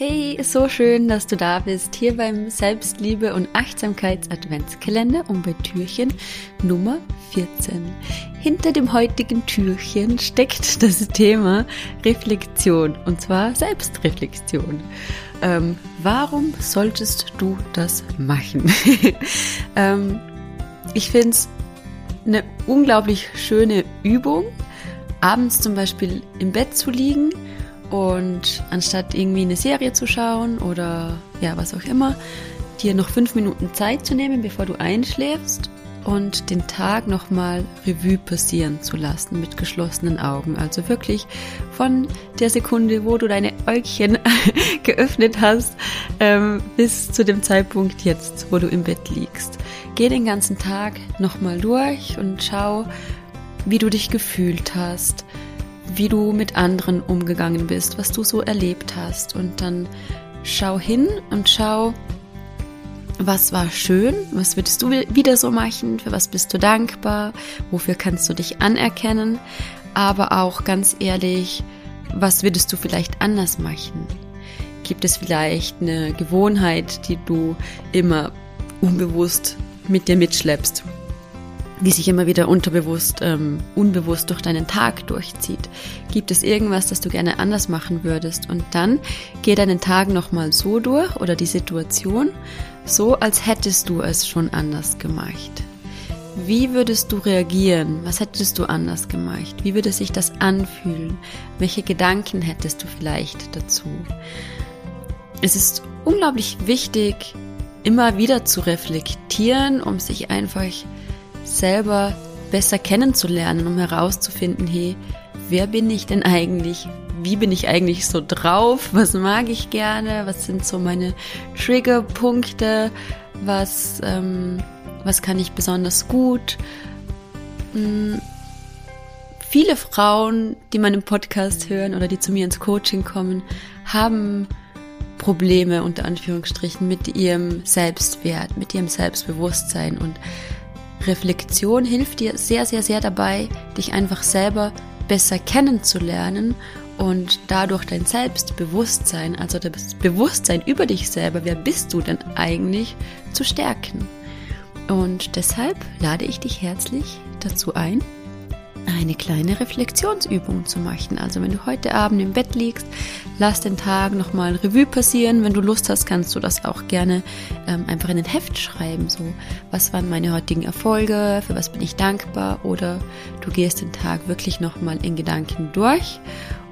Hey, so schön, dass du da bist, hier beim Selbstliebe und Achtsamkeits-Adventskalender und bei Türchen Nummer 14. Hinter dem heutigen Türchen steckt das Thema Reflexion und zwar Selbstreflexion. Ähm, warum solltest du das machen? ähm, ich finde es eine unglaublich schöne Übung, abends zum Beispiel im Bett zu liegen und anstatt irgendwie eine Serie zu schauen oder ja, was auch immer, dir noch fünf Minuten Zeit zu nehmen, bevor du einschläfst und den Tag nochmal Revue passieren zu lassen mit geschlossenen Augen. Also wirklich von der Sekunde, wo du deine Äugchen geöffnet hast, ähm, bis zu dem Zeitpunkt jetzt, wo du im Bett liegst. Geh den ganzen Tag nochmal durch und schau, wie du dich gefühlt hast, wie du mit anderen umgegangen bist, was du so erlebt hast. Und dann schau hin und schau, was war schön, was würdest du wieder so machen, für was bist du dankbar, wofür kannst du dich anerkennen, aber auch ganz ehrlich, was würdest du vielleicht anders machen? Gibt es vielleicht eine Gewohnheit, die du immer unbewusst mit dir mitschleppst? Die sich immer wieder unterbewusst, ähm, unbewusst durch deinen Tag durchzieht. Gibt es irgendwas, das du gerne anders machen würdest? Und dann geh deinen Tag nochmal so durch oder die Situation so, als hättest du es schon anders gemacht. Wie würdest du reagieren? Was hättest du anders gemacht? Wie würde sich das anfühlen? Welche Gedanken hättest du vielleicht dazu? Es ist unglaublich wichtig, immer wieder zu reflektieren, um sich einfach selber besser kennenzulernen, um herauszufinden, hey, wer bin ich denn eigentlich? Wie bin ich eigentlich so drauf? Was mag ich gerne? Was sind so meine Triggerpunkte? Was, ähm, was kann ich besonders gut? Hm, viele Frauen, die meinen Podcast hören oder die zu mir ins Coaching kommen, haben Probleme unter Anführungsstrichen mit ihrem Selbstwert, mit ihrem Selbstbewusstsein und Reflexion hilft dir sehr, sehr, sehr dabei, dich einfach selber besser kennenzulernen und dadurch dein Selbstbewusstsein, also das Bewusstsein über dich selber, wer bist du denn eigentlich, zu stärken. Und deshalb lade ich dich herzlich dazu ein, eine kleine Reflexionsübung zu machen. Also wenn du heute Abend im Bett liegst, lass den Tag nochmal Revue passieren. Wenn du Lust hast, kannst du das auch gerne ähm, einfach in ein Heft schreiben. So, was waren meine heutigen Erfolge? Für was bin ich dankbar? Oder du gehst den Tag wirklich nochmal in Gedanken durch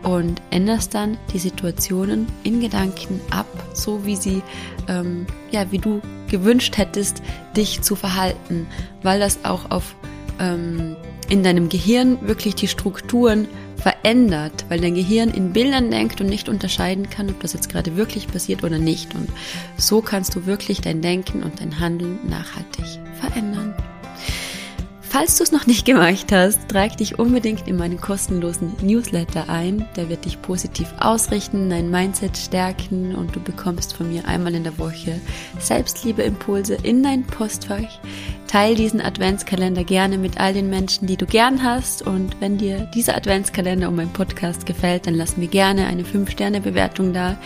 und änderst dann die Situationen in Gedanken ab, so wie sie, ähm, ja, wie du gewünscht hättest, dich zu verhalten, weil das auch auf ähm, in deinem Gehirn wirklich die Strukturen verändert, weil dein Gehirn in Bildern denkt und nicht unterscheiden kann, ob das jetzt gerade wirklich passiert oder nicht. Und so kannst du wirklich dein Denken und dein Handeln nachhaltig verändern. Falls du es noch nicht gemacht hast, trag dich unbedingt in meinen kostenlosen Newsletter ein. Der wird dich positiv ausrichten, dein Mindset stärken und du bekommst von mir einmal in der Woche Selbstliebeimpulse in dein Postfach. Teil diesen Adventskalender gerne mit all den Menschen, die du gern hast. Und wenn dir dieser Adventskalender und mein Podcast gefällt, dann lass mir gerne eine 5-Sterne-Bewertung da.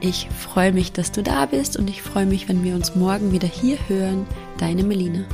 Ich freue mich, dass du da bist und ich freue mich, wenn wir uns morgen wieder hier hören. Deine Melina.